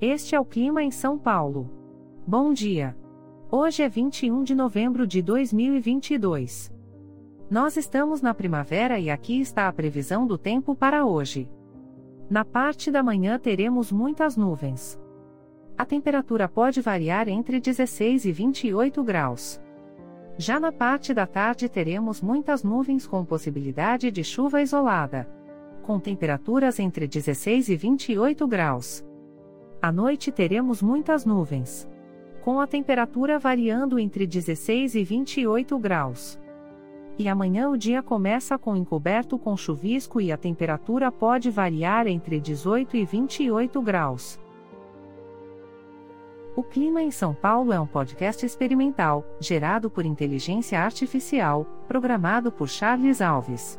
Este é o clima em São Paulo. Bom dia. Hoje é 21 de novembro de 2022. Nós estamos na primavera e aqui está a previsão do tempo para hoje. Na parte da manhã teremos muitas nuvens. A temperatura pode variar entre 16 e 28 graus. Já na parte da tarde teremos muitas nuvens com possibilidade de chuva isolada. Com temperaturas entre 16 e 28 graus. À noite teremos muitas nuvens. Com a temperatura variando entre 16 e 28 graus. E amanhã o dia começa com encoberto com chuvisco e a temperatura pode variar entre 18 e 28 graus. O Clima em São Paulo é um podcast experimental, gerado por inteligência artificial, programado por Charles Alves.